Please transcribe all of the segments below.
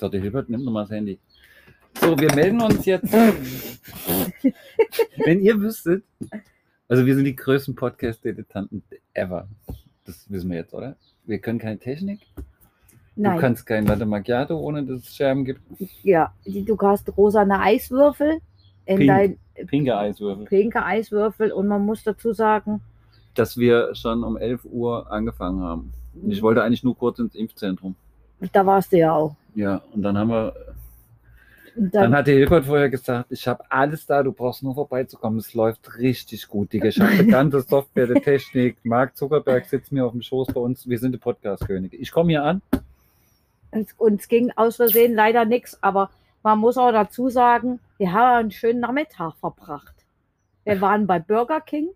So, der Hilbert nimmt nochmal das Handy. So, wir melden uns jetzt. Wenn ihr wüsstet, also wir sind die größten Podcast-Dilettanten ever. Das wissen wir jetzt, oder? Wir können keine Technik. Nein. Du kannst kein Latte Macchiato, ohne dass es Scherben gibt. ja, die- du hast rosane Eiswürfel in Pink. dein Pinke Eiswürfel. pinke Eiswürfel und man muss dazu sagen, Dass wir schon um 11 Uhr angefangen haben. Ich wollte eigentlich nur kurz ins Impfzentrum. da warst du ja auch. Ja, und dann haben wir Dann dann, hat der Hilbert vorher gesagt, ich habe alles da, du brauchst nur vorbeizukommen. Es läuft richtig gut, Digga. Ich habe die ganze Software, die Technik. Mark Zuckerberg sitzt mir auf dem Schoß bei uns. Wir sind die Podcast-Könige. Ich komme hier an. uns, uns ging aus Versehen leider nichts, aber man muss auch dazu sagen, wir haben einen schönen Nachmittag verbracht. Wir waren bei Burger King,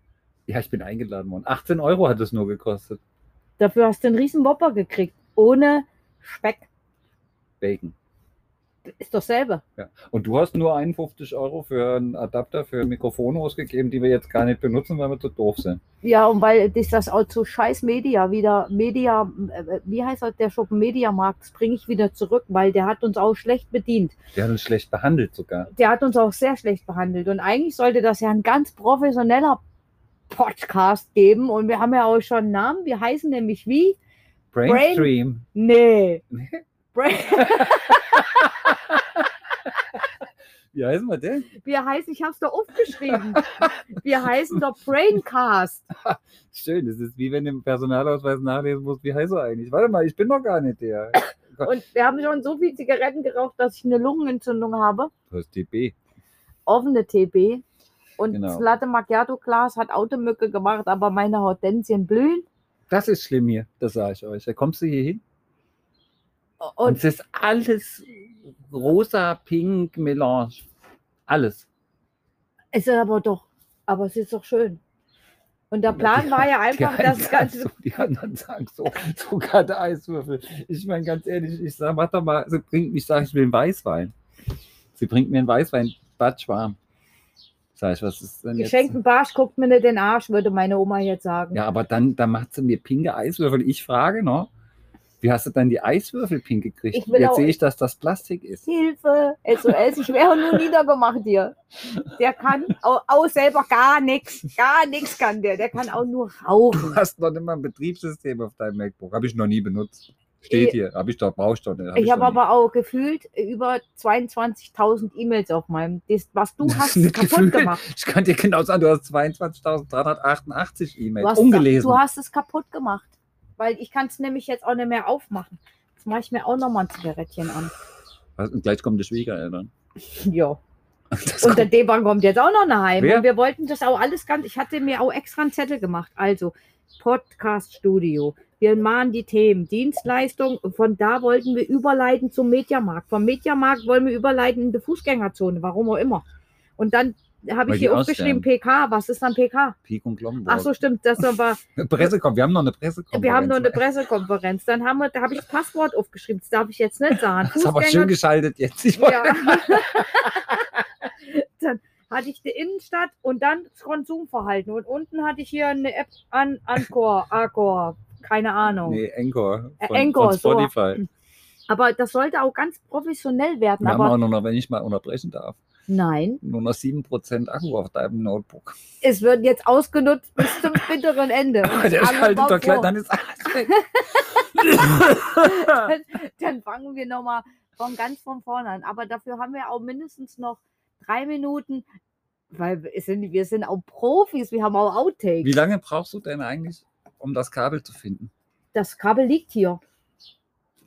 Ja, ich bin eingeladen worden. 18 Euro hat es nur gekostet. dafür hast du einen riesen Whopper gekriegt, ohne Speck. Bacon. Ist doch selber. Ja. Und du hast nur 51 Euro für einen Adapter für Mikrofone ausgegeben, die wir jetzt gar nicht benutzen, weil wir zu doof sind. Ja, und weil dich das auch zu scheiß Media wieder, Media, äh, wie heißt das, der Schuppen Mediamarkt, das bringe ich wieder zurück, weil der hat uns auch schlecht bedient. Der hat uns schlecht behandelt sogar. Der hat uns auch sehr schlecht behandelt. Und eigentlich sollte das ja ein ganz professioneller Podcast geben. Und wir haben ja auch schon einen Namen. Wir heißen nämlich wie? Brainstream. Nee. Brain Wie heißen wir denn? wir heißen, ich habe es da aufgeschrieben. Wir heißen doch Braincast. Schön, das ist wie wenn du im Personalausweis nachlesen musst, wie heißt er eigentlich? Warte mal, ich bin doch gar nicht der. Und wir haben schon so viel Zigaretten geraucht, dass ich eine Lungenentzündung habe. Du hast TB. offene TB. Und Genau. das Latte Macchiato Glas hat Automücke gemacht, aber meine Hortensien blühen. Das ist schlimm hier, das sage ich euch. Da kommst du hier hin und, es ist alles rosa, pink, Melange. Alles. es ist aber doch, aber es ist doch schön. Und der Plan Die- war ja einfach, einen das Ganze. so, die anderen sagen so, sogar der Eiswürfel. Ich meine, ganz ehrlich, ich sage, warte mal, sie bringt mich, sage ich will einen Weißwein. Sie bringt mir einen Weißwein, batschwarm. Sag ich, was ist denn jetzt? Geschenkten Barsch guckt mir nicht den Arsch, würde meine Oma jetzt sagen. Ja, aber dann, dann macht sie mir pinke Eiswürfel. Ich frage noch, wie hast du dann die Eiswürfel pink gekriegt? Ich will Jetzt sehe ich, dass das Plastik ist. Hilfe, SOS, ich wäre nur niedergemacht hier. Der kann auch, auch selber gar nichts, gar nichts kann der. Der kann auch nur Du rauchen. hast noch nicht mal ein Betriebssystem auf deinem MacBook. Habe ich noch nie benutzt. Steht hier. Habe ich doch, brauche ich doch nicht. Hab Ich habe aber auch gefühlt über 22.000 E-Mails auf meinem, was du Das hast, kaputt gefühlt. gemacht. Ich kann dir genau sagen, du hast 22.388 Du E-Mails ungelesen. du hast es kaputt gemacht. Weil ich kann es nämlich jetzt auch nicht mehr aufmachen. Jetzt mache ich mir auch nochmal ein Zigarettchen an. Was? Und gleich kommen die Schwiegereltern. Ja. Und der kommt- Deban kommt jetzt auch noch nach Heim. Wer? Und wir wollten das auch alles ganz. Ich hatte mir auch extra einen Zettel gemacht. Also Podcast-Studio. Wir machen die Themen. Dienstleistung. Von da wollten wir überleiten zum Mediamarkt. Vom Mediamarkt wollen wir überleiten in die Fußgängerzone. Warum auch immer. Und dann habe ich hier aufgeschrieben PK. Was ist dann PK? Pik und Glommenburg. Ach so, stimmt. Das war. Pressekonferenz. Wir haben noch eine Pressekonferenz. Wir haben nur eine Pressekonferenz. Dann haben wir, da habe ich das Passwort aufgeschrieben. Das darf ich jetzt nicht sagen. Das ist aber schön geschaltet jetzt. Ja. dann hatte ich die Innenstadt und dann das Konsumverhalten. Und unten hatte ich hier eine App an Anchor, Arcor, keine Ahnung. Nee, Encore. Äh, Von, Anchor, von so. Spotify. Aber das sollte auch ganz professionell werden. Wir haben aber auch nur noch, wenn ich mal unterbrechen darf, nein, nur noch 7% Akku auf deinem Notebook. es wird jetzt ausgenutzt bis zum bitteren Ende. Der schaltet doch gleich, dann ist alles weg. dann fangen wir nochmal von ganz von vorne an. Aber dafür haben wir auch mindestens noch drei Minuten, weil wir sind, wir sind auch Profis, wir haben auch Outtakes. Wie lange brauchst du denn eigentlich, um das Kabel zu finden? Das Kabel liegt hier.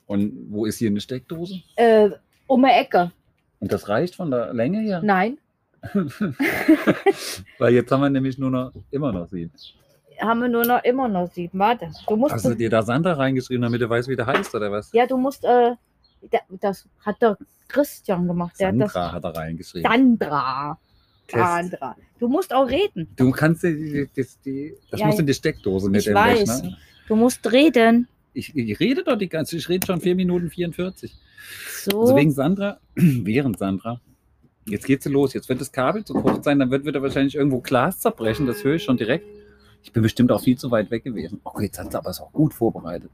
Und wo ist hier eine Steckdose? Äh, um die Ecke. Und das reicht von der Länge her? Nein, Weil jetzt haben wir nämlich nur noch immer noch sieben. haben wir nur noch immer noch sieben. Warte, du musst. Hast du dir da Sandra reingeschrieben, damit du weißt, wie der heißt oder was? ja, du musst. Äh, da- das hat der Christian gemacht. Hat Sandra hat da das. reingeschrieben. Sandra. Test. Sandra. Du musst auch reden. Du kannst die, die, die, das Ja, muss in die Steckdose mit ich weiß. Rechner. Du musst reden. Ich, ich rede doch die ganze, ich rede schon 4 Minuten 44. So. Also wegen Sandra, während Sandra. Jetzt geht sie los. Jetzt wird das Kabel zu kurz sein, dann wird wieder wahrscheinlich irgendwo Glas zerbrechen. Das höre ich schon direkt. Ich bin bestimmt auch viel zu weit weg gewesen. Oh, jetzt hat sie aber es auch gut vorbereitet.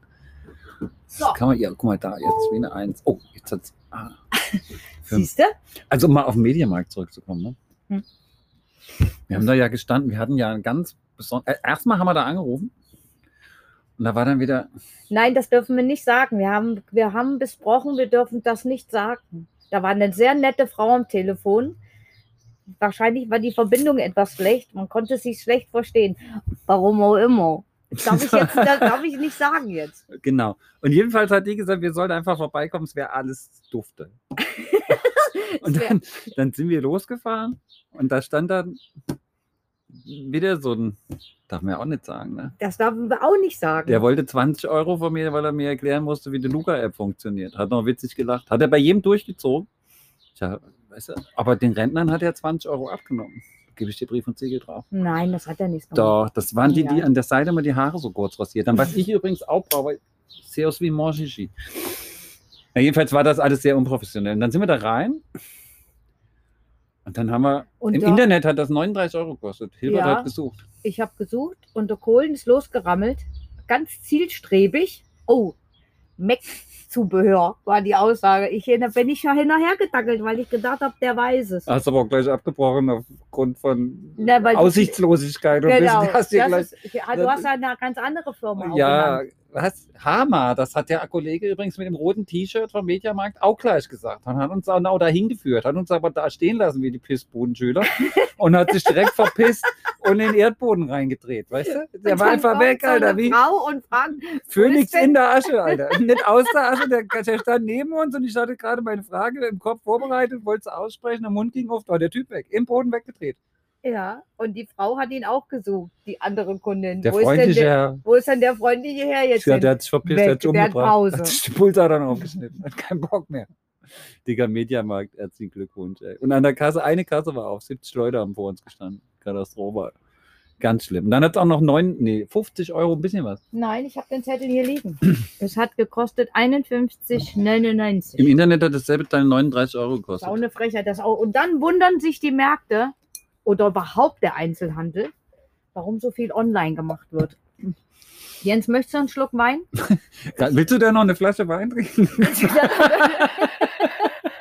So, kann man, ja, guck mal da, jetzt wie eine Eins. Oh, jetzt hat's. Ah. Für- siehst du? Also um mal auf den Mediamarkt zurückzukommen. Ne? Hm. Wir haben da ja gestanden, wir hatten ja ein ganz besonderes. Äh, erstmal haben wir da angerufen. Und da war dann wieder, Nein, das dürfen wir nicht sagen. Wir haben, wir haben besprochen, wir dürfen das nicht sagen. Da war eine sehr nette Frau am Telefon. Wahrscheinlich war die Verbindung etwas schlecht. Man konnte sich schlecht verstehen. Warum auch immer. Das darf ich jetzt darf ich nicht sagen jetzt. genau. Und jedenfalls hat die gesagt, wir sollten einfach vorbeikommen, es wäre alles dufte. und dann, dann sind wir losgefahren und da stand dann wieder so ein, darf man ja auch nicht sagen, ne? Das dürfen wir auch nicht sagen. Der wollte 20 Euro von mir, weil er mir erklären musste, wie die Luca-App funktioniert. Hat noch witzig gelacht. Hat er bei jedem durchgezogen. Tja, weißt du, aber den Rentnern hat er 20 Euro abgenommen. Gebe ich dir Brief und Siegel drauf. Nein, das hat er nicht gemacht. Doch, das waren die, die an der Seite immer die Haare so kurz rasiert haben. Was ich übrigens auch brauche, ich sehe aus wie Monchichi. Ja, jedenfalls war das alles sehr unprofessionell. Und dann sind wir da rein. Und dann haben wir, Und im da- Internet hat das 39 Euro gekostet. Hilbert Ja. hat gesucht. Ich habe gesucht und der Kohlen ist losgerammelt. Ganz zielstrebig. Oh, Mac-Zubehör war die Aussage. Ich da bin ich ja hinterher gedackelt, weil ich gedacht habe, der weiß es. Hast aber auch gleich abgebrochen aufgrund von Na, weil du- Aussichtslosigkeit. Und Genau. hast Das gleich, ist, du hast ja eine ganz andere Firma. ja. Was? Hama, das hat der Kollege übrigens mit dem roten T-Shirt vom Mediamarkt auch gleich gesagt. Und hat uns auch genau dahin geführt, hat uns aber da stehen lassen wie die Pissbudenschüler und hat sich direkt verpisst und in den Erdboden reingedreht, weißt du? Der war einfach weg, Alter, wie Frau und fragt, Phönix in der Asche, Alter. Nicht aus der Asche, der, der stand neben uns und ich hatte gerade meine Frage im Kopf vorbereitet, wollte es aussprechen, der Mund ging auf, da war der Typ weg, im Boden weggedreht. Ja, und die Frau hat ihn auch gesucht, die andere Kundin. Der wo, ist denn freundliche der, Herr. wo ist denn der freundliche Herr jetzt? Ja, der hat sich verpisst, der hat sich der hat umgebracht. Pause. Hat sich die Pulsadern aufgeschnitten, hat keinen Bock mehr. Digga, Mediamarkt, herzlichen Glückwunsch. Ey. Und an der Kasse, eine Kasse war auf, 70 Leute haben vor uns gestanden. Katastrophe. Ganz schlimm. Und dann hat es auch noch 9, nee, 50 Euro, ein bisschen was. Nein, ich habe den Zettel hier liegen. es hat gekostet 51,99. Im Internet hat dasselbe Teil 39 Euro Das ist gekostet. auch eine Frechheit. Das auch. Und dann wundern sich die Märkte oder überhaupt der Einzelhandel, warum so viel online gemacht wird. Jens, möchtest du einen Schluck Wein? Willst du da noch eine Flasche Wein trinken?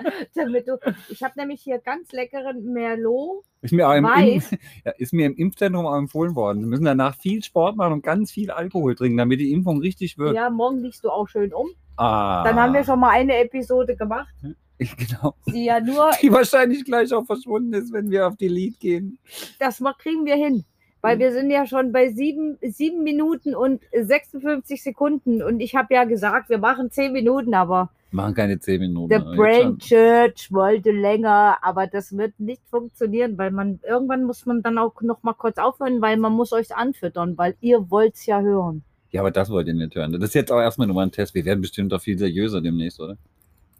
Damit du, ich habe nämlich hier ganz leckeren Merlot. Ist mir, auch im, Weiß. Ja, ist mir im Impfzentrum auch empfohlen worden. Sie müssen danach viel Sport machen und ganz viel Alkohol trinken, damit die Impfung richtig wirkt. Ja, morgen liegst du auch schön um. Ah, Dann haben wir schon mal eine Episode gemacht, Genau. die ja nur, Die wahrscheinlich gleich auch verschwunden ist, wenn wir auf die Lead gehen. das kriegen wir hin. Weil Mhm. wir sind ja schon bei sieben, sieben Minuten und 56 Sekunden. Und ich habe ja gesagt, wir machen zehn Minuten, aber Machen keine 10 Minuten. The Brain. Church wollte länger, aber das wird nicht funktionieren, weil man irgendwann muss man dann auch noch mal kurz aufhören, weil man muss euch anfüttern, weil ihr wollt's ja hören. Ja, aber das wollt ihr nicht hören. Das ist jetzt auch erstmal nur mal ein Test. Wir werden bestimmt auch viel seriöser demnächst, oder?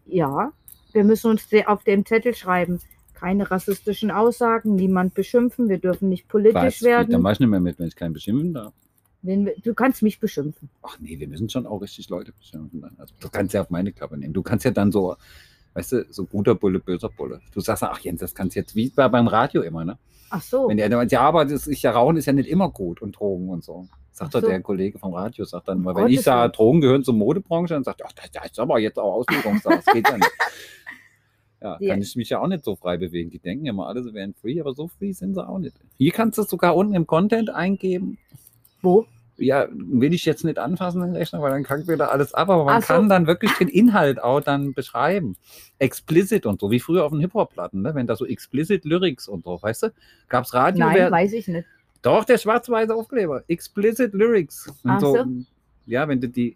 Ja, wir müssen uns auf dem Zettel schreiben. Keine rassistischen Aussagen, niemand beschimpfen, wir dürfen nicht politisch Was? werden. Dann mach ich nicht mehr mit, wenn ich keinen beschimpfen darf. Wenn wir, du kannst mich beschimpfen. Ach nee, wir müssen schon auch richtig Leute beschimpfen. dann. Also, du kannst ja auf meine Klappe nehmen. Du kannst ja dann so, weißt du, so guter Bulle, böser Bulle. Du sagst, ach Jens, das kannst du jetzt, wie beim Radio immer, ne? Ach so. Wenn der dann ja, aber das ist ja Rauchen ist ja nicht immer gut und Drogen und so. Sagt so. der Kollege vom Radio, sagt dann immer, Um wenn ich sage. Drogen gehören zur Modebranche, dann sagt er, das das ist aber jetzt auch Auslegungssache, das geht ja nicht. Ja, Ja. kann ich mich ja auch nicht so frei bewegen. Die denken immer, alle sie wären free, aber so free sind sie auch nicht. Hier kannst du es sogar unten im Content eingeben. Wo? Ja, will ich jetzt nicht anfassen, den Rechner, weil dann kackt wieder alles ab, aber man so. kann dann wirklich den Inhalt auch dann beschreiben. Explicit und so, wie früher auf den Hip-Hop-Platten, ne? wenn da so Explicit Lyrics und so, weißt du? Gab es Radio? Nein, weiß ich nicht. Doch, der schwarz-weiße Aufkleber. Explicit Lyrics. Und Ach so, so. Ja, wenn du die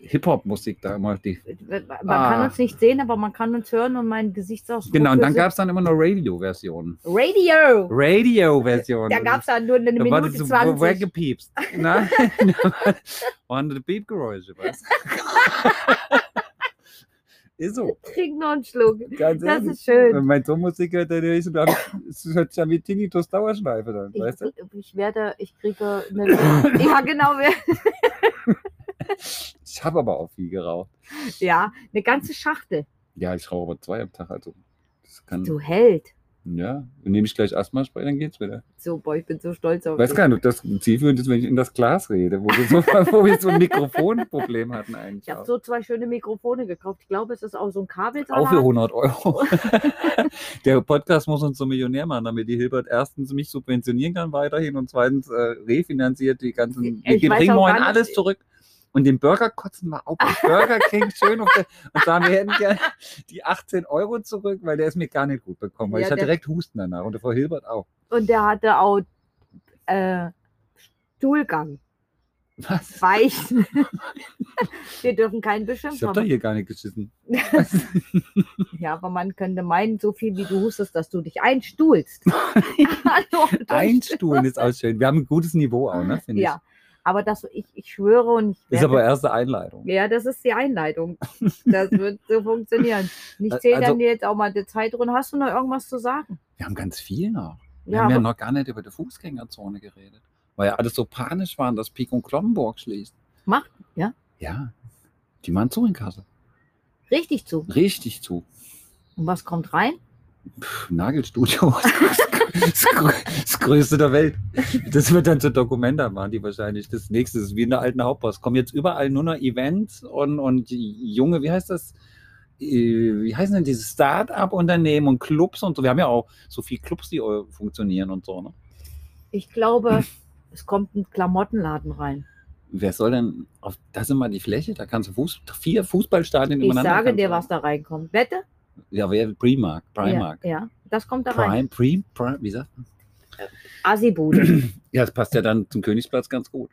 Hip-Hop-Musik da immer. Die, Man Ah. kann uns nicht sehen, aber man kann uns hören und mein Gesichtsausdruck. genau, und dann gab es dann immer noch Radio-Versionen. Radio! Radio-Versionen. Da gab es dann nur eine da Minute so 20. weggepiepst. Nein, waren die Piepgeräusche, weißt? Ist so, Trink noch einen Schluck. ganz Das ehrlich. ist schön. Wenn mein Sohn Musik hört, dann dann- es hört sich an wie Tinnitus Dauerschleife dann, Ich, weißt du? ich werde, ich kriege eine. ja, genau. Ich habe aber auch viel geraucht. Ja, eine ganze Schachtel. Ja, ich rauche aber zwei am Tag, also das kann... Du Held. Ja, dann nehme ich gleich Asthma-Spray, dann geht's wieder. So, boah, ich bin so stolz auf Weiß dich. gar nicht, ob das zielführend ist, wenn ich in das Glas rede, wo wir so, wo wir so ein Mikrofonproblem hatten eigentlich. Ich habe so zwei schöne Mikrofone gekauft. Ich glaube, es ist auch so ein Kabelsalat. Auch für 100 Euro. Der Podcast muss uns so Millionär machen, damit die Hilbert erstens mich subventionieren kann weiterhin und zweitens äh, refinanziert die ganzen. Ich Wir gar nicht- alles zurück. Und den Burger kotzen wir auch bei Burger King schön auf der, und sagen, wir hätten gerne die 18 Euro zurück, weil der ist mir gar nicht gut bekommen. Weil Ja, ich hatte direkt Husten danach und der Frau Hilbert auch. Und der hatte auch äh, Stuhlgang. Was? Weich. Wir dürfen keinen Ich habe beschimpfen. doch hier gar nicht geschissen. Ja, aber man könnte meinen, so viel wie du hustest, dass du dich einstuhlst. Einstuhlen ist auch schön. Wir haben ein gutes Niveau auch, ne? finde Ja, aber das, ich, ich schwöre und ich ich. Ist werde- aber erste Einleitung. Ja, das ist die Einleitung. Das wird so funktionieren. Ich zähle Also- dann jetzt auch mal die Zeit rund. Hast du noch irgendwas zu sagen? Wir haben ganz viel noch. Wir Ja, haben ja noch gar nicht über die Fußgängerzone geredet. Weil ja alles so panisch waren, dass Pik und Kloppenburg schließt. Macht, ja, Ja. Die machen zu in Kassel. richtig zu. Richtig zu. Und was kommt rein? Pff, Nagelstudio. Das, grö- das größte der Welt. Das wird dann zur Dokumenta machen, die wahrscheinlich das nächste ist, wie in der alten Hauptpost. Kommen jetzt überall nur noch Events und, und junge, wie heißt das? Äh, Wie heißen denn diese Start-up-Unternehmen und Clubs und so? Wir haben ja auch so viele Clubs, die äh, funktionieren und so. Ne? Ich glaube, es kommt ein Klamottenladen rein. Wer soll denn auf das immer die Fläche? Da kannst du Fuß, vier Fußballstadien Ich übereinander. sage kannst dir, was da reinkommt. Wette? Ja, wer Primark, Primark. Ja, ja, das kommt da rein. Prime, Prime, Prime, wie sagt man? Assi-Bude. Ja, das passt ja dann zum Königsplatz ganz gut.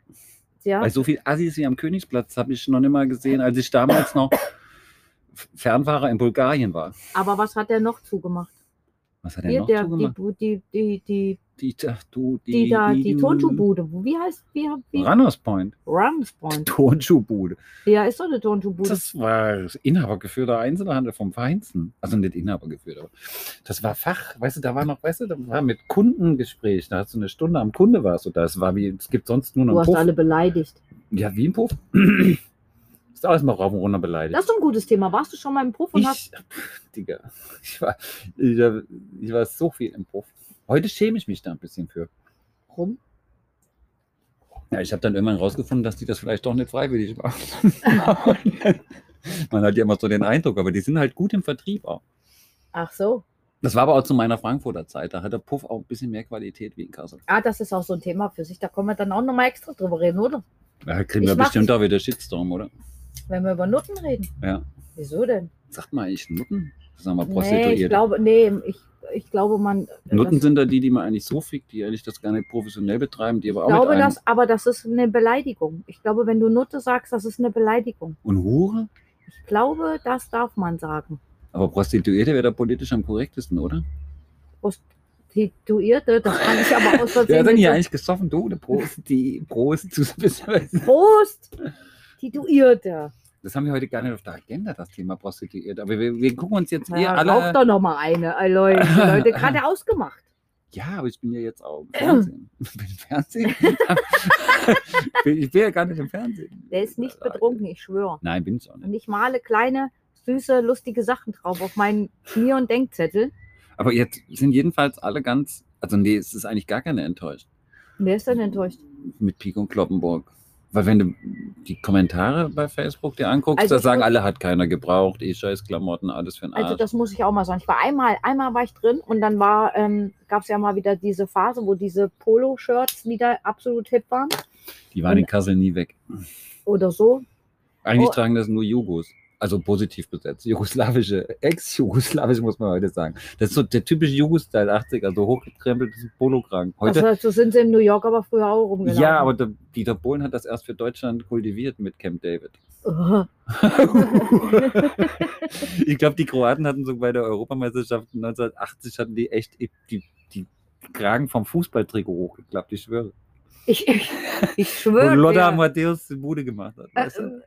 Ja, Weil so viel Assis wie am Königsplatz habe ich noch nicht mal gesehen, als ich damals noch Fernfahrer in Bulgarien war. aber was hat der noch zugemacht? Was hat er noch der, die, zugemacht? Bu- die, die, die, Die, ach, du, die, die, da, die Turnschuhbude. Wie heißt, wie, wie? Runners Point. Runs Point. Turnschuhbude. Ja, ist doch eine Turnschuhbude. Das war inhabergeführter Einzelhandel vom Feinsten. Also nicht inhabergeführt, aber das war Fach. Weißt du, da war noch, weißt du, da war mit Kundengespräch. Da hast du eine Stunde am Kunde warst du da. Es war wie, es gibt sonst nur noch Du hast Puff. alle beleidigt. Ja, wie ein Puff. Ist alles mal rauf und runter beleidigt. Das ist ein gutes Thema. Warst du schon mal im Puff und hast. Ich, pff, Digga, ich war, ich, war- ich war so viel im Puff. Heute schäme ich mich da ein bisschen für. Rum? Ja, ich habe dann irgendwann rausgefunden, dass die das vielleicht doch nicht freiwillig machen. Man hat ja immer so den Eindruck, aber die sind halt gut im Vertrieb auch. Ach so. Das war aber auch zu meiner Frankfurter Zeit. Da hat der Puff auch ein bisschen mehr Qualität wie in Kassel. Ah, das ist auch so ein Thema für sich. Da können wir dann auch nochmal extra drüber reden, oder? Da kriegen wir bestimmt auch wieder Shitstorm, oder? Wenn wir über Nutten reden. Ja. Wieso denn? Sagt mal eigentlich Nutten? Sagen wir Nee, ich Prostituierte. glaube, nee, ich, ich glaube, man. Nutten das, sind da die, die man eigentlich so fickt, die eigentlich das gar nicht professionell betreiben, die aber ich auch glaube mit einem- das, aber das ist eine Beleidigung. Ich glaube, wenn du Nutte sagst, das ist eine Beleidigung. Und Hure? Ich glaube, das darf man sagen. Aber Prostituierte wäre da politisch am korrektesten, oder? Prostituierte, das kann ich aber aus Versehen. hat denn hier eigentlich gesoffen? Du Prost? Die Prost. so- Prost! Prostituierte. Das haben wir heute gar nicht auf der Agenda, das Thema Prostituierte. Aber wir, wir gucken uns jetzt Ja, alle. rauch doch noch mal eine, ey, Leute. Leute gerade ausgemacht. Ja, aber ich bin ja jetzt auch im Fernsehen. Ich bin im Fernsehen. ich bin ja gar nicht im Fernsehen. Der ist nicht betrunken, ich schwöre. Nein, bin ich auch nicht. Und ich male kleine, süße, lustige Sachen drauf auf meinen Knie- und Denkzettel. Aber jetzt sind jedenfalls alle ganz. Also, nee, es ist eigentlich gar keine enttäuscht Wer ist denn enttäuscht? mit Pik und Kloppenburg. Weil, wenn du die Kommentare bei Facebook dir anguckst, Also da sagen alle, hat keiner gebraucht, eh scheiß Klamotten, alles für den Arsch. Also das muss ich auch mal sagen. Ich war einmal, einmal war ich drin und dann war, ähm, gab es ja mal wieder diese Phase, wo diese Polo-Shirts wieder absolut hip waren die waren in Kassel nie weg. oder so. Eigentlich Oh. tragen das nur Jugos. Also positiv besetzt. Jugoslawische, ex-jugoslawisch muss man heute sagen. Das ist so der typische Jugo-Style 80, also hochgekrempeltes Polokragen. Heute, Also, so sind sie in New York aber früher auch rumgelaufen. ja, aber der, Dieter Bohlen hat das erst für Deutschland kultiviert mit Camp David. Ugh. ich glaube, die Kroaten hatten so bei der Europameisterschaft 1980 hatten die echt die, die Kragen vom Fußballtrikot hochgeklappt, ich schwöre. Ich, ich, ich Wo schwöre. Lothar dir. Matthäus die Bude gemacht hat. Äh, Weißt du?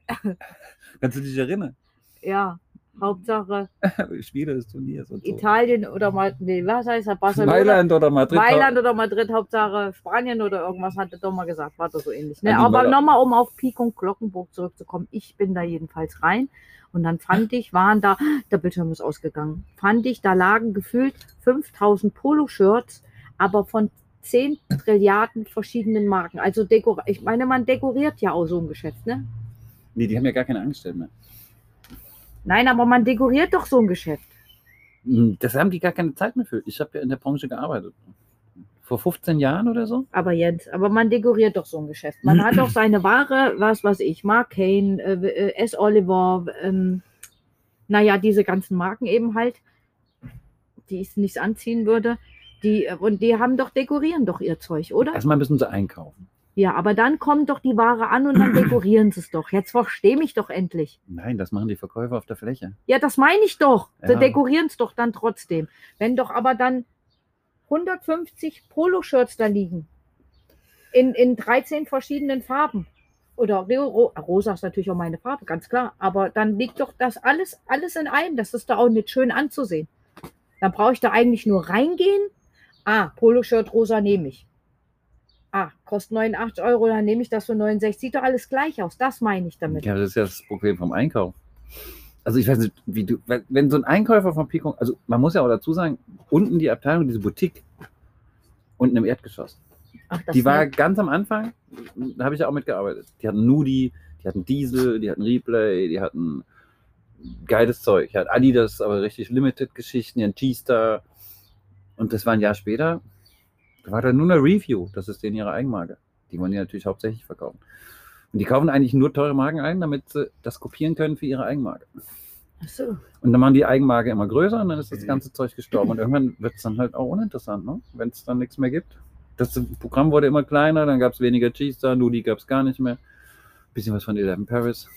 Kannst du dich erinnern? Ja, Hauptsache Spiele des Turniers und so. Italien oder mal, nee, was heißt das? Barcelona? Mailand oder Madrid. Mailand oder Madrid, Hauptsache Spanien oder irgendwas hat er doch mal gesagt, war doch so ähnlich. Ne? Aber nochmal, um auf Pik und Glockenburg zurückzukommen, ich bin da jedenfalls rein und dann fand ich, waren da, der Bildschirm ist ausgegangen, fand ich, da lagen gefühlt 5000 Poloshirts, aber von 10 Trilliarden verschiedenen Marken. Also dekor ich meine, man dekoriert ja auch so ein Geschäft, ne? Nee, die haben ja gar keine Angestellten mehr. Nein, aber man dekoriert doch so ein Geschäft. Hm, Das haben die gar keine Zeit mehr für. Ich habe ja in der Branche gearbeitet. Vor 15 Jahren oder so. Aber Jens, aber man dekoriert doch so ein Geschäft. Man hat doch seine Ware, was weiß ich, Mark Kane, äh, äh, S. Oliver, ähm, naja, diese ganzen Marken eben halt, die ich nicht anziehen würde. Die, äh, und die haben doch, dekorieren doch ihr Zeug, oder? Erstmal müssen sie einkaufen. Ja, aber dann kommt doch die Ware an und dann dekorieren sie es doch. Jetzt versteh mich doch endlich. Nein, das machen die Verkäufer auf der Fläche. Ja, das meine ich doch. Sie Ja. dekorieren es doch dann trotzdem. Wenn doch aber dann 150 Poloshirts da liegen, in, in 13 verschiedenen Farben. Oder ro ro rosa ist natürlich auch meine Farbe, ganz klar. Aber dann liegt doch das alles, alles in einem. Das ist doch auch nicht schön anzusehen. Dann brauche ich da eigentlich nur reingehen. Ah, Poloshirt rosa nehme ich. Ah, kostet 89 Euro, dann nehme ich das für 69. Sieht doch alles gleich aus. Das meine ich damit. Ja, das ist ja das Problem vom Einkauf. Also ich weiß nicht, wie du, wenn- so ein Einkäufer von Pico, also man muss ja auch dazu sagen, unten die Abteilung, diese Boutique, unten im Erdgeschoss, Ach, das die war ne- ganz am Anfang, da habe ich ja auch mitgearbeitet. Die hatten Nudi, die hatten Diesel, die hatten Replay, die hatten geiles Zeug. Die hatten Adidas, aber richtig Limited-Geschichten, die hatten G-Star. Und das war ein Jahr später, da war da nur eine Review, das ist denen ihre Eigenmarke. Die wollen die natürlich hauptsächlich verkaufen. Und die kaufen eigentlich nur teure Marken ein, damit sie das kopieren können für ihre Eigenmarke. Ach so. Und dann machen die Eigenmarke immer größer und dann ist das ganze Zeug gestorben. Und irgendwann wird es dann halt auch uninteressant, ne? wenn es dann nichts mehr gibt. Das Programm wurde immer kleiner, dann gab es weniger G-Star, Nudi gab es gar nicht mehr. Bisschen was von Eleven Paris.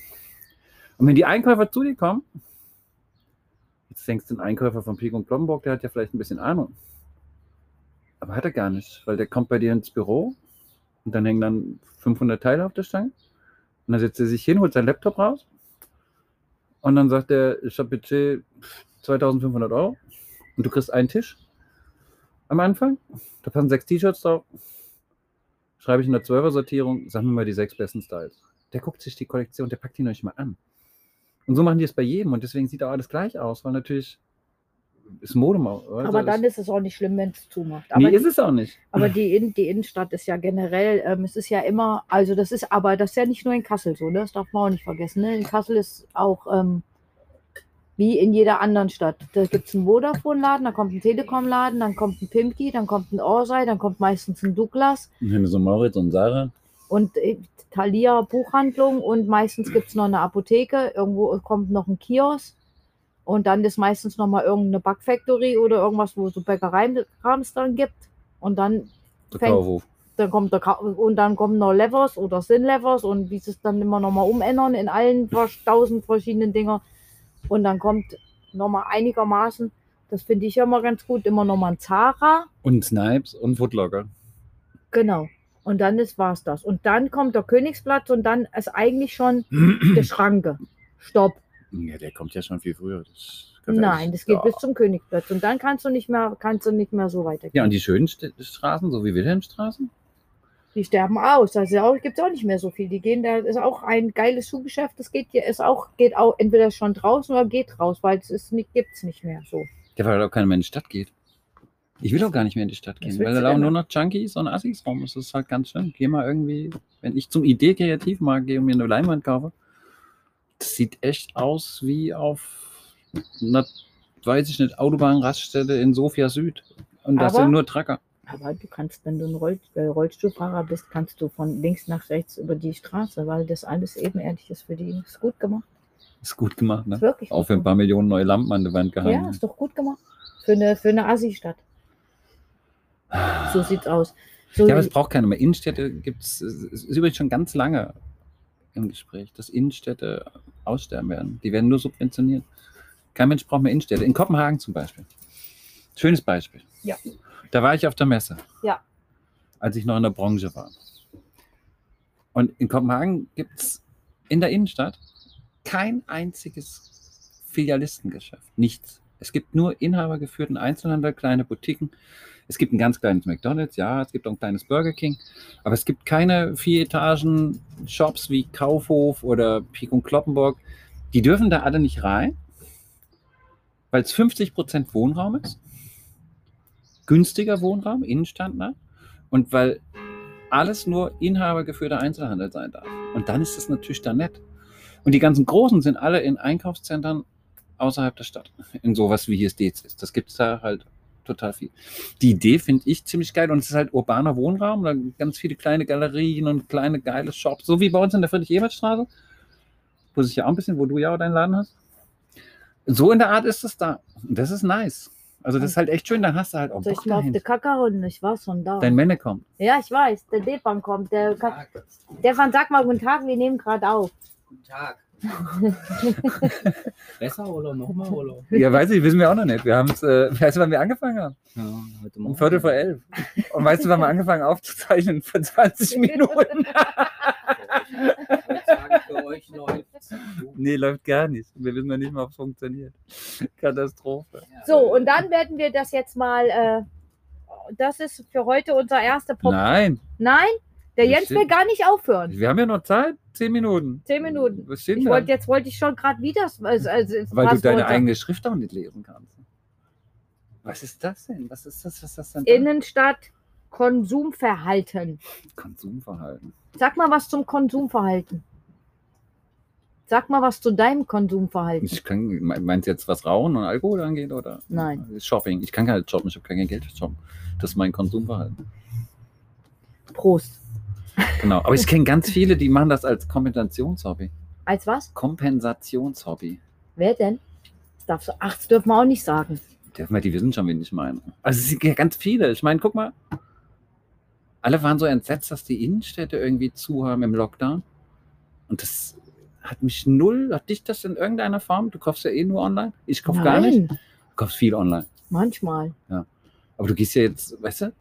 Und wenn die Einkäufer zu dir kommen, jetzt denkst du, ein Einkäufer von Pik und Kloppenburg, der hat ja vielleicht ein bisschen Ahnung. Aber hat er gar nicht, weil der kommt bei dir ins Büro und dann hängen dann 500 Teile auf der Stange. Und dann setzt er sich hin, holt seinen Laptop raus und dann sagt er, ich habe Budget 2500 Euro und du kriegst einen Tisch am Anfang. Da passen sechs T-Shirts drauf. Schreibe ich in der 12er Sortierung, sag mir mal die sechs besten Styles. Der guckt sich die Kollektion, der packt die noch nicht mal an. Und so machen die es bei jedem und deswegen sieht auch alles gleich aus, weil natürlich ist Mode mal. oder? Aber dann ist es auch nicht schlimm, wenn es zumacht. nee, Aber, ist es auch nicht. aber die, In die Innenstadt ist ja generell, ähm, es ist ja immer, also das ist, aber das ist ja nicht nur in Kassel so, ne? das darf man auch nicht vergessen. Ne? In Kassel ist auch ähm, wie in jeder anderen Stadt. Da gibt es einen Vodafone-Laden, da kommt ein Telekom-Laden, dann kommt ein Pimki, dann kommt ein Orsay, dann kommt meistens ein Douglas du so Moritz und Sarah. und äh, Thalia Buchhandlung und meistens gibt es noch eine Apotheke, irgendwo kommt noch ein Kiosk und dann ist meistens noch mal irgendeine Backfactory oder irgendwas, wo so Bäckereikrams dann gibt und dann Der Fängt- Kaufhof. dann kommt der Ka und dann kommen noch Levers oder Sin-Levers und wie sie es dann immer noch mal umändern in allen tausend verschiedenen Dinger und dann kommt noch mal einigermaßen, das finde ich ja immer ganz gut, immer noch mal ein Zara, Und Snipes und Footlocker. genau. Und dann ist war's das. Und dann kommt der Königsplatz und dann ist eigentlich schon der Schranke. Stopp. Ja, der kommt ja schon viel früher. Das Nein, das geht ja. bis zum Königsplatz. Und dann kannst du nicht mehr, kannst du nicht mehr so weitergehen. Ja, und die schönen St Straßen, so wie Wilhelmstraßen? Die sterben aus. Also auch, gibt es auch nicht mehr so viel. Die gehen, da ist auch ein geiles Schuhgeschäft. Das geht hier, ist auch, geht auch entweder schon draußen oder geht raus, weil es gibt es nicht mehr so. Ja, weil auch keiner mehr in die Stadt geht. Ich will auch gar nicht mehr in die Stadt gehen, weil da laufen nur noch Junkies und Assis rum. Das ist halt ganz schön. Geh mal irgendwie, wenn ich zum Idee Kreativmarkt gehe und mir eine Leinwand kaufe, das sieht echt aus wie auf einer, weiß ich nicht, Autobahnraststätte in Sofia Süd. Und das Aber- sind nur Tracker. Aber du kannst, wenn du ein Roll, äh, Rollstuhlfahrer bist, kannst du von links nach rechts über die Straße, weil das alles ebenerdig ist für die. Ist gut gemacht. Ist gut gemacht, ne? Ist wirklich Auch für ein paar Millionen neue Lampen an der Wand Ja, gehangen. ist doch gut gemacht. Für eine, für eine Assi-Stadt. So sieht's aus. So, Ja, aber es braucht keine mehr. Innenstädte gibt es, ist übrigens schon ganz lange im Gespräch, dass Innenstädte aussterben werden. Die werden nur subventioniert. Kein Mensch braucht mehr Innenstädte. In Kopenhagen zum Beispiel. Schönes Beispiel. Ja. Da war ich auf der Messe. Ja. Als ich noch in der Branche war. Und in Kopenhagen gibt es in der Innenstadt kein einziges Filialistengeschäft. Nichts. Es gibt nur inhabergeführten Einzelhandel, kleine Boutiquen. Es gibt ein ganz kleines McDonalds, ja, es gibt auch ein kleines Burger King, aber es gibt keine vier Etagen Shops wie Kaufhof oder Pik und Kloppenburg. Die dürfen da alle nicht rein, weil es 50% Wohnraum ist. Günstiger Wohnraum, innenstadtnah. Und weil alles nur inhabergeführter Einzelhandel sein darf. Und dann ist es natürlich da nett. Und die ganzen Großen sind alle in Einkaufszentren außerhalb der Stadt. In sowas wie hier Stets ist. Das gibt es da halt total viel. Die Idee finde ich ziemlich geil und es ist halt urbaner Wohnraum, da ganz viele kleine Galerien und kleine geile Shops, so wie bei uns in der Friedrich-Ebert-Straße, wo sich ja auch ein bisschen, wo du ja auch deinen Laden hast. So in der Art ist es da. Das ist nice. Also das ist halt echt schön, dann hast du halt auch Bock ich mal auf Kackerunde? Ich war schon da. Dein Männer kommt. Ja, ich weiß. Der Depan kommt. Der Ka Stefan, sag mal guten Tag, wir nehmen gerade auf. Guten Tag. Besser oder nochmal oder? Ja, weiß ich, wissen wir auch noch nicht. Wir haben es, äh, weißt du, wann wir angefangen haben? Ja, heute Um Morgen. Viertel vor elf. Und weißt du, wann wir angefangen aufzuzeichnen? Vor 20 Minuten. Ich würde sagen, für euch läuft's. Nee, läuft gar nicht. Wir wissen ja nicht mal, ob es funktioniert. Katastrophe. So, und dann werden wir das jetzt mal. Äh, das ist für heute unser erster Pop. Nein, Nein? Der Jens will gar nicht aufhören. wir haben ja noch Zeit. Zehn Minuten. Zehn Minuten. Was steht Ich da? jetzt wollte ich schon gerade wieder. Also, also, Weil du deine eigene Schrift auch nicht lesen kannst. Was ist das denn? Was ist das? Was ist das denn? Innenstadt Konsumverhalten. Konsumverhalten. Sag mal was zum Konsumverhalten. Sag mal was zu deinem Konsumverhalten. Ich kann, me- meinst du jetzt, was Rauchen und Alkohol angeht? Oder? Nein. Shopping. Ich kann gar nicht shoppen, ich habe kein Geld für shoppen. Das ist mein Konsumverhalten. Prost. Genau. Aber ich kenne ganz viele, die machen das als Kompensationshobby. Als was? Kompensationshobby. Wer denn? Das darfst du, ach, das dürfen wir auch nicht sagen. Dürfen wir, die wissen schon, wen ich meine. Also es sind ja ganz viele. Ich meine, guck mal. Alle waren so entsetzt, dass die Innenstädte irgendwie zu haben im Lockdown. Und das hat mich null, hat dich das in irgendeiner Form? Du kaufst ja eh nur online. Ich kauf gar nicht. Du kaufst viel online. Manchmal. Aber du gehst ja jetzt, weißt du?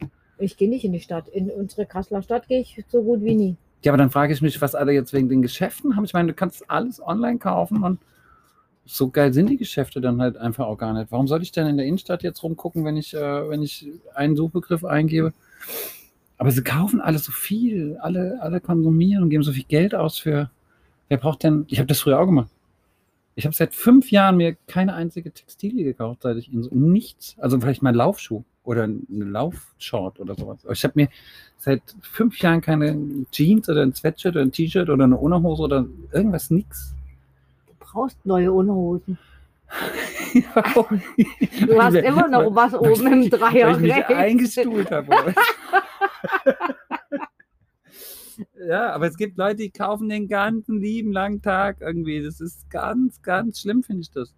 Ich gehe nicht in die Stadt. In unsere Kasseler Stadt gehe ich so gut wie nie. Ja, aber dann frage ich mich, was alle jetzt wegen den Geschäften haben. Ich meine, du kannst alles online kaufen und so geil sind die Geschäfte dann halt einfach auch gar nicht. Warum soll ich denn in der Innenstadt jetzt rumgucken, wenn ich, äh, wenn ich einen Suchbegriff eingebe? Aber sie kaufen alle so viel, alle, alle konsumieren und geben so viel Geld aus für. Wer braucht denn? Ich habe das früher auch gemacht. Ich habe seit fünf Jahren mir keine einzige Textilie gekauft, seit ich in so nichts. Also vielleicht mal Laufschuh oder eine Laufshort oder sowas. Ich habe mir seit fünf Jahren keine Jeans oder ein Sweatshirt oder ein T-Shirt oder eine Unterhose oder irgendwas, nix. Du brauchst neue Unterhosen. du Du hast immer noch was oben im Dreier Weil ich mich eingestuhlt habe. ja, aber es gibt Leute, die kaufen den ganzen lieben langen Tag irgendwie. Das ist ganz, ganz schlimm, finde ich das.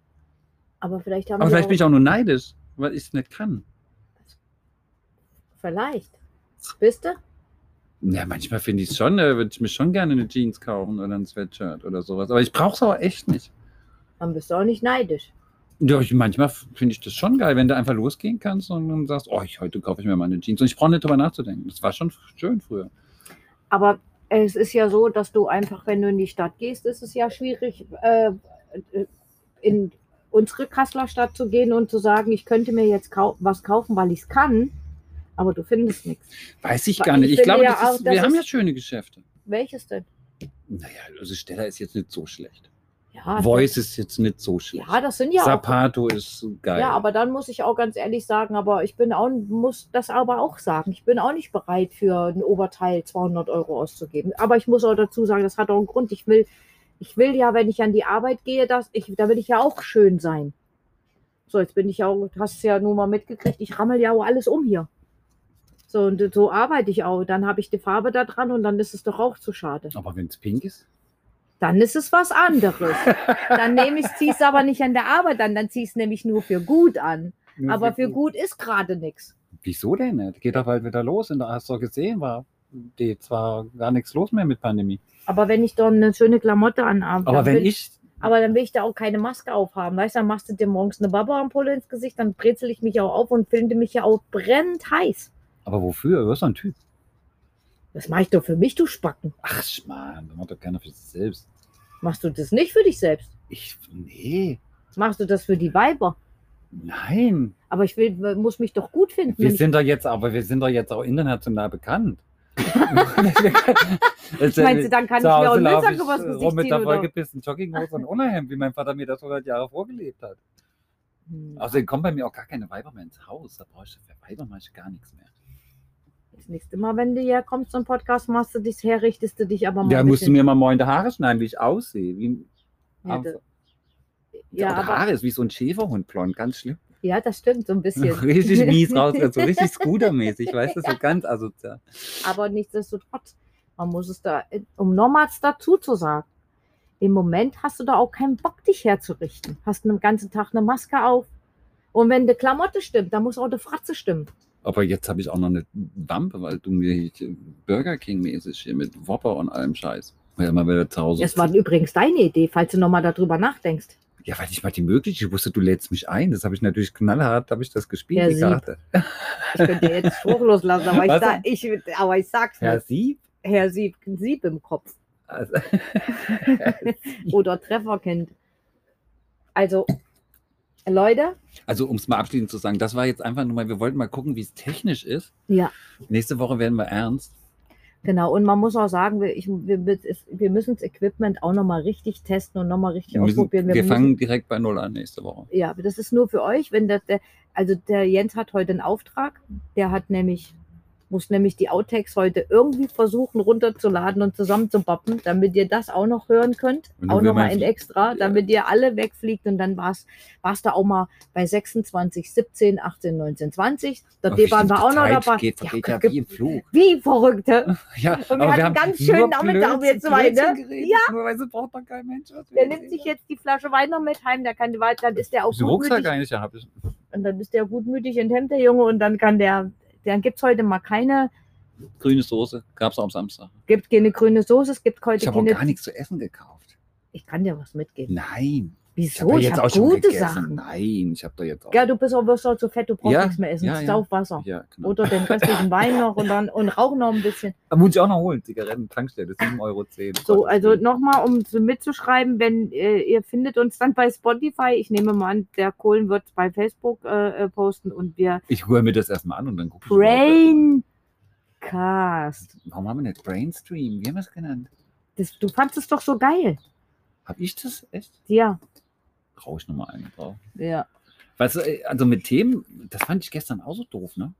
Aber vielleicht haben Aber vielleicht auch, bin ich auch nur neidisch, weil ich es nicht kann. Vielleicht. Bist du? Ja, manchmal finde ich es schon, äh, würde ich mir schon gerne eine Jeans kaufen oder ein Sweatshirt oder sowas. Aber ich brauche es aber echt nicht. Dann bist du auch nicht neidisch. Ja, ich, manchmal finde ich das schon geil, wenn du einfach losgehen kannst und dann sagst, oh, ich, heute kaufe ich mir mal eine Jeans. Und ich brauche nicht drüber nachzudenken. Das war schon schön früher. Aber es ist ja so, dass du einfach, wenn du in die Stadt gehst, ist es ja schwierig, äh, äh, in unsere Kasseler Stadt zu gehen und zu sagen, ich könnte mir jetzt kau was kaufen, weil ich es kann, aber du findest nichts. Weiß ich Weil gar nicht. ich Ich, glaube, ja das auch, ist, das wir haben ja schöne Geschäfte. Welches denn? Naja, also Stella ist jetzt nicht so schlecht. Ja, Voice ist jetzt nicht so das, schlecht. ja, das sind ja auch Zapato ist geil. Ja, aber dann muss ich auch ganz ehrlich sagen, aber ich bin auch, muss das aber auch sagen, ich bin auch nicht bereit für ein Oberteil 200 Euro auszugeben. Aber ich muss auch dazu sagen, das hat auch einen Grund. Ich will, ich will ja, wenn ich an die Arbeit gehe, dass ich, da will ich ja auch schön sein. So, jetzt bin ich ja auch, du hast es ja nur mal mitgekriegt, ich rammel ja auch alles um hier. So, und so arbeite ich auch. Dann habe ich die Farbe da dran und dann ist es doch auch zu schade. aber wenn es pink ist? Dann ist es was anderes. Dann nehme ich, es aber nicht an der Arbeit an, dann ziehe ich es nämlich nur für gut an. Aber für gut ist gerade nichts. Wieso denn nicht? Geht doch bald wieder los. Und da hast du gesehen, war die zwar gar nichts los mehr mit Pandemie. Aber wenn ich doch eine schöne Klamotte anhabe, Aber dann wenn will, ich, aber dann will ich da auch keine Maske aufhaben. Weißt du, dann machst du dir morgens eine Baba-Ampulle ins Gesicht, dann brezel ich mich auch auf und finde mich ja auch brennend heiß. Aber wofür? Du bist doch ein Typ. Das mache ich doch für mich, du Spacken. Ach, Mann, das macht doch keiner für sich selbst. Machst du das nicht für dich selbst? Ich, nee. Machst du das für die Weiber? Nein, Aber ich will, muss mich doch gut finden. wir ich- sind doch jetzt, aber wir sind doch jetzt auch international bekannt. Meinst du, dann kann ich mir auch einen Müllsack ich übers Gesicht rum mit ziehen? der vollgepissten Jogginghose und Unterhemd, wie mein Vater mir das 100 Jahre vorgelebt hat. Hm. Außerdem kommen bei mir auch gar keine Weiber mehr ins Haus. Da brauche ich für Weiber mache ich gar nichts mehr. Das nächste Mal, wenn du hier kommst zum Podcast, machst du dich her, richtest du dich aber mal. Ja, musst du mir mal morgen die Haare schneiden, wie ich aussehe. Wie, Ja, auf- ja, ja, aber, Haare ist wie so ein Schäferhund blond, ganz schlimm. ja, das stimmt, so ein bisschen. Richtig mies raus, so richtig Scooter-mäßig, weißt du, so ganz asozial. aber nichtsdestotrotz, man muss es da, um nochmals dazu zu sagen, im Moment hast du da auch keinen Bock, dich herzurichten. Hast den ganzen Tag eine Maske auf. Und wenn die Klamotte stimmt, dann muss auch die Fratze stimmen. Aber jetzt habe ich auch noch eine Wampe, weil du mir Burger King-mäßig hier mit Whopper und allem Scheiß. Weil mal wieder zu Hause. Das war übrigens deine Idee, falls du nochmal darüber nachdenkst. ja, weil ich mal die Möglichkeit, ich wusste, du lädst mich ein. Das habe ich natürlich knallhart, habe ich das gespielt, Herr die Sieb. Karte. Ich könnte jetzt spruchlos lassen, aber ich, sag, ich, aber ich sag's Herr nicht. Sieb? Herr Sieb, Sieb im Kopf. Also, Oder Trefferkind. Also, Leute, also um es mal abschließend zu sagen, das war jetzt einfach nur mal, wir wollten mal gucken, wie es technisch ist. ja, Nächste Woche werden wir ernst. genau. Und man muss auch sagen, wir, ich, wir, wir müssen das Equipment auch nochmal richtig testen und nochmal richtig Wir, müssen, ausprobieren. wir müssen- fangen direkt bei Null an nächste Woche. Ja, das ist nur für euch, wenn das der, also der Jens hat heute einen Auftrag, der hat nämlich, muss nämlich die Outtakes heute irgendwie versuchen runterzuladen und zusammenzubappen, damit ihr das auch noch hören könnt. Auch nochmal mal in extra, damit ihr alle wegfliegt und dann war es da auch mal bei 26, 17, 18, 19, 20. Da Oh, waren wir auch noch dabei. Geht, vergeht ja, wie im Flug. wie Verrückte. Ja, Und wir hatten ganz schönen Nachmittag, wir zwei, ne? Ja. Sie braucht doch kein Mensch. Der nimmt sich haben. jetzt die Flasche Wein noch mit heim, der kann die Wein, dann ist der auch Rucksack eigentlich? Ja, hab ich. Und dann ist der gutmütig und hemmt der Junge und dann kann der, dann gibt es heute mal keine, Grüne Soße gab es am Samstag. gibt keine grüne Soße, es gibt heute Ich habe auch keine. gar nichts zu essen gekauft. Ich kann dir was mitgeben. Nein. Ich Wieso? Ich jetzt habe gute gegessen. Sachen. Nein, ich habe da jetzt auch. Ja, du bist auch, wirst auch zu fett, du brauchst Ja, nichts mehr essen. ja, ja. Saufwasser. Ja, genau. Oder den restlichen Wein noch und dann und rauch noch ein bisschen. Aber muss ich auch noch holen. Zigaretten, Tankstelle, 7,10 Euro. So, also nochmal, um mitzuschreiben, wenn äh, ihr findet uns dann bei Spotify. Ich nehme mal an, der Kohlen wird bei Facebook äh, äh, posten und wir Ich höre mir das erstmal an und dann gucke ich. Braincast. Warum haben wir nicht Brainstream? Wie haben wir es genannt? Das, du fandest es doch so geil. Hab ich das? Echt? Ja, Brauche ich nochmal eine drauf. ja. Weißt du, äh, also mit Themen, das fand ich gestern auch so doof, ne?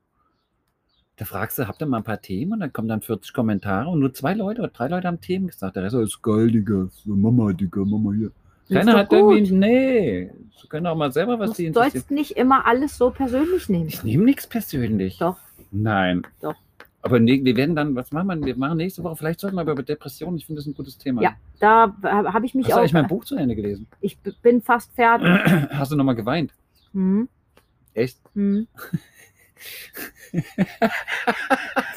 Da fragst du, habt ihr mal ein paar Themen und dann kommen dann 40 Kommentare und nur zwei Leute oder drei Leute haben Themen gesagt. Der Rest ist geil, Digga. Mama, Digga, Mama hier. Keiner hat gut. irgendwie, nee. Sie können auch mal selber was Du die interessiert. sollst nicht immer alles so persönlich nehmen. Ich nehme nichts persönlich. Doch. Nein. Doch. Aber nee, wir werden dann, was machen wir? Wir machen nächste Woche, vielleicht sollten wir über Depressionen, ich finde das ein gutes Thema. Ja, Da habe ich mich Hast du auch. eigentlich mein Buch zu Ende gelesen? Ich bin fast fertig. Hast du nochmal geweint? Hm, Echt? hm.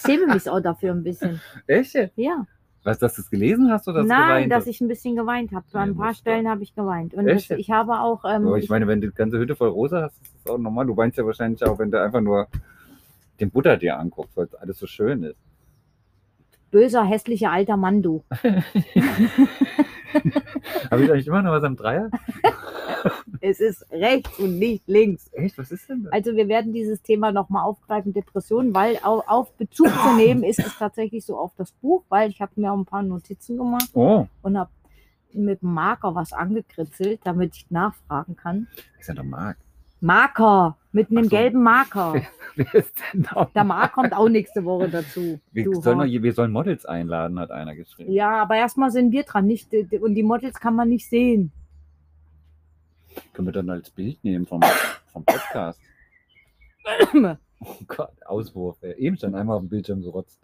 Schäme mich auch dafür ein bisschen. Echt? Ja. Was, dass du es gelesen hast oder dass du Nein, dass hast? ich ein bisschen geweint habe. An ein paar Stellen habe ich geweint. Und das, ich habe auch. Ähm, Aber ich meine, wenn du die ganze Hütte voll rosa hast, ist das auch normal. Du weinst ja wahrscheinlich auch, wenn du einfach nur den Butter dir anguckst, weil alles so schön ist. böser, hässlicher alter Mann, du. Habe ich eigentlich immer noch was am Dreier? Es ist rechts und nicht links. Echt? Was ist denn das? Also wir werden dieses Thema nochmal aufgreifen, Depressionen, weil auf, Bezug zu nehmen ist es tatsächlich so auf das Buch, weil ich habe mir auch ein paar Notizen gemacht Oh, und habe mit dem Marker was angekritzelt, damit ich nachfragen kann. das ist ja doch Marc. Marker, mit einem so. gelben Marker. Wer ist denn da? Der Mark kommt auch nächste Woche dazu. Wir sollen, noch, wir sollen Models einladen, hat einer geschrieben. Ja, aber erstmal sind wir dran, nicht, und die Models kann man nicht sehen. Können wir dann als Bild nehmen vom, vom Podcast. Oh Gott, Auswurf. Eben schon einmal auf dem Bildschirm gerotzt.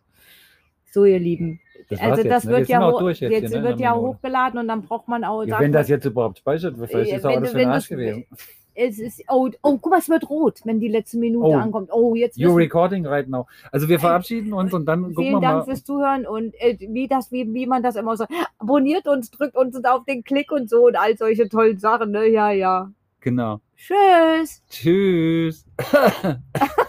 So, ihr Lieben. Das also jetzt, das ne? Wir wird sind ja, durch jetzt jetzt hier, ne, wird ja hochgeladen und dann braucht man auch. Ja, wenn das jetzt überhaupt speichert, vielleicht Äh, ist auch alles für den Arsch gewesen. Es ist, oh, oh, guck mal, es wird rot, wenn die letzte Minute Oh. ankommt. Oh, jetzt You wissen, recording right now. Also wir verabschieden uns und dann gucken wir vielen Dank mal. fürs Zuhören und äh, wie das, wie, wie man das immer so abonniert uns, drückt uns auf den Klick und so und all solche tollen Sachen. Ne? Ja, ja. Genau. Tschüss. Tschüss.